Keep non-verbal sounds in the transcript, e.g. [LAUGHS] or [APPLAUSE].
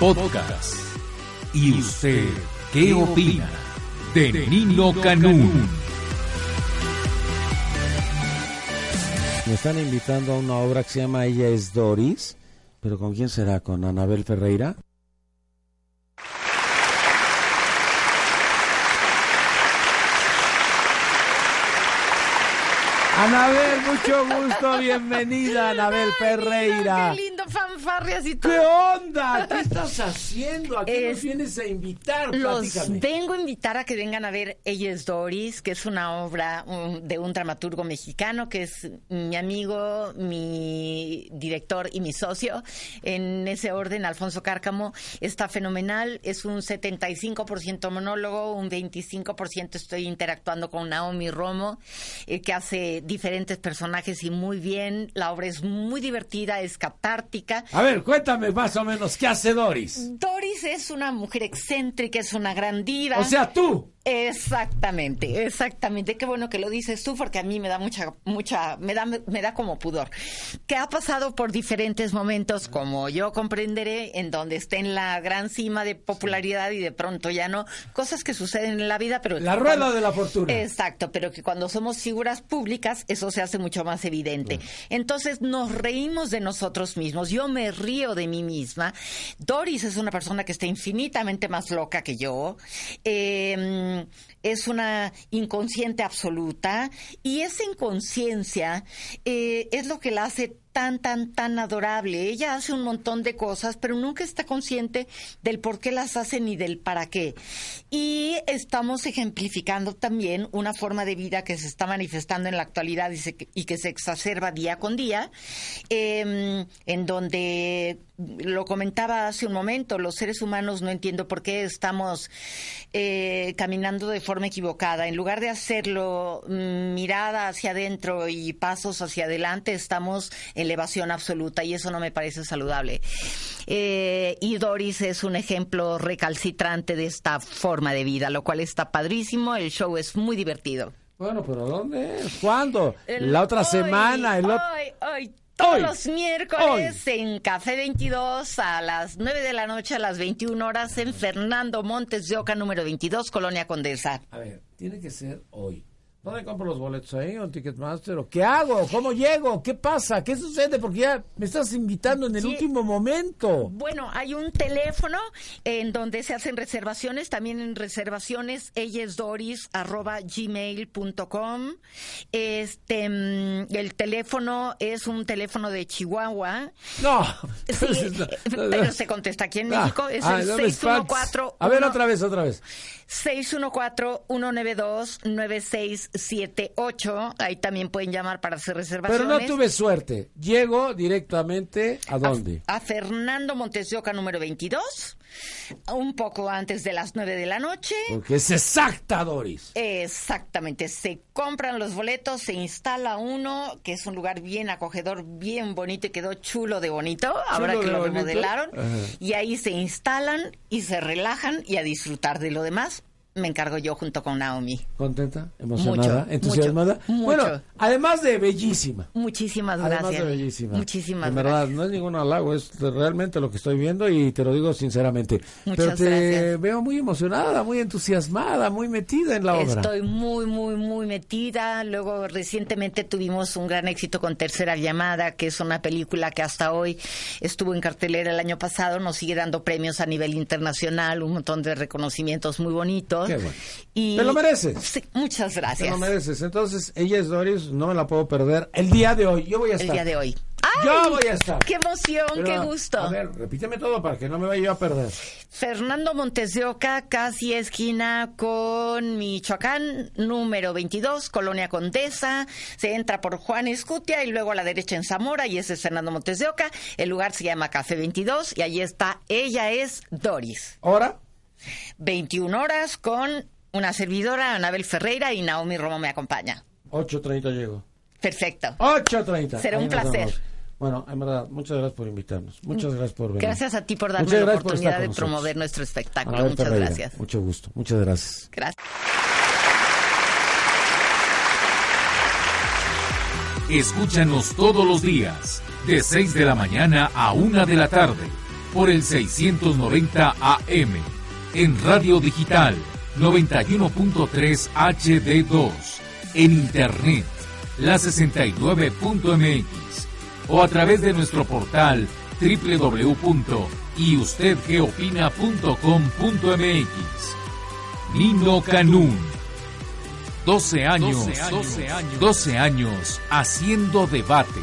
Podcast. ¿Y usted qué opina de Nino Canún? Me están invitando a una obra que se llama Ella es Doris, pero ¿con quién será? ¿Con Anabel Ferreira? Anabel, mucho gusto, bienvenida, Anabel Ferreira. Fanfarrias y todo. ¿Qué onda? ¿Qué [LAUGHS] estás haciendo? ¿A qué nos Es- vienes a invitar? Los Platícame. vengo a invitar a que vengan a ver Ella es Doris, que es una obra um, de un dramaturgo mexicano que es mi amigo, mi director y mi socio. En ese orden, Alfonso Cárcamo está fenomenal. Es un 75% monólogo, un 25% estoy interactuando con Naomi Romo, eh, que hace diferentes personajes y muy bien. La obra es muy divertida, es catártica. A ver, cuéntame más o menos, ¿qué hace Doris? Doris es una mujer excéntrica, es una gran diva. O sea, tú. Exactamente, exactamente. Qué bueno que lo dices tú porque a mí me da mucha, mucha, me da, me da como pudor. Que ha pasado por diferentes momentos, como yo comprenderé, en donde esté en la gran cima de popularidad y de pronto ya no. Cosas que suceden en la vida, pero... La rueda de la fortuna. Exacto, pero que cuando somos figuras públicas eso se hace mucho más evidente. Entonces nos reímos de nosotros mismos. Yo me río de mí misma. Doris es una persona que está infinitamente más loca que yo. Eh, es una inconsciente absoluta y esa inconsciencia eh, es lo que la hace tan, tan, tan adorable. Ella hace un montón de cosas, pero nunca está consciente del por qué las hace ni del para qué. Y estamos ejemplificando también una forma de vida que se está manifestando en la actualidad y, y que se exacerba día con día, eh, en donde lo comentaba hace un momento, los seres humanos no entiendo por qué estamos eh, caminando de forma equivocada. En lugar de hacerlo mm, mirada hacia adentro y pasos hacia adelante, estamos elevación absoluta y eso no me parece saludable. Eh, y Doris es un ejemplo recalcitrante de esta forma de vida, lo cual está padrísimo. El show es muy divertido. Bueno, pero ¿dónde es? ¿Cuándo? El- la otra hoy, semana, el. Hoy, hoy, todos Hoy. los miércoles en Café 22 a las 9 de la noche a las 21 horas en Fernando Montes de Oca número 22, Colonia Condesa. A ver, tiene que ser hoy. ¿Dónde compro los boletos ahí o en Ticketmaster? ¿O qué hago? ¿Cómo llego? ¿Qué pasa? ¿Qué sucede? Porque ya me estás invitando en el Sí. último momento. Bueno, hay un teléfono en donde se hacen reservaciones, también en reservaciones, gmail.com. Este, mm, el teléfono es un teléfono de Chihuahua. No. Sí, [LAUGHS] pero se contesta aquí en México, es Ah, el no me espantes. 614 A ver, otra vez, otra vez. 614-192-9678. Ahí también pueden llamar para hacer reservaciones. Pero no tuve suerte. Llego directamente a dónde. A Fernando Montes de Oca, número 22, un poco antes de las 9 de la noche. Porque es exacta, Doris. Exactamente, se compran los boletos, se instala uno, que es un lugar bien acogedor, bien bonito y quedó chulo de bonito, ahora que lo remodelaron. Ajá. Y ahí se instalan y se relajan y a disfrutar de lo demás. Me encargo yo junto con Naomi. ¿Contenta? ¿Emocionada? Mucho, ¿Entusiasmada? mucho, mucho. Bueno, además de bellísima. Muchísimas Además gracias. de bellísima. Muchísimas En verdad, gracias. no es ningún halago, es realmente lo que estoy viendo y te lo digo sinceramente. Muchas Pero te gracias. veo muy emocionada, muy entusiasmada, muy metida en la obra. Estoy muy, muy, muy metida. Luego, recientemente tuvimos un gran éxito con Tercera Llamada, que es una película que hasta hoy estuvo en cartelera el año pasado. Nos sigue dando premios a nivel internacional, un montón de reconocimientos muy bonitos. Qué bueno. Y- Te lo mereces. Sí, muchas Te gracias. lo mereces. Entonces, ella es Doris, no me la puedo perder. El día de hoy, yo voy a El estar. día de hoy. Ah, yo voy a estar. ¡Qué emoción, Pero, qué gusto! A ver, repíteme todo para que no me vaya yo a perder. Fernando Montes de Oca, casi esquina con Michoacán, número 22, Colonia Condesa. Se entra por Juan Escutia y luego a la derecha en Zamora, y ese es Fernando Montes de Oca. El lugar se llama Café 22 y ahí está, ella es Doris. ¿Hora? 21 horas con una servidora, Anabel Ferreira, y Naomi Romo me acompaña. 8.30 llego. Perfecto. 8.30. Será Ahí un placer. vemos. Bueno, en verdad, muchas gracias por invitarnos. Muchas gracias por venir. Gracias a ti por darme Muchas la por oportunidad de nosotros. promover nuestro espectáculo. Anabel Muchas Ferreira, gracias. Mucho gusto. Muchas gracias. Gracias. Escúchanos todos los días, de 6 de la mañana a 1 de la tarde, por el 690 AM, en Radio Digital 91.3 HD2, en Internet, la 69.mx, o a través de nuestro portal www.yustedgeopina.com.mx. Nino Canún. 12 años, 12 años, 12 años haciendo debate.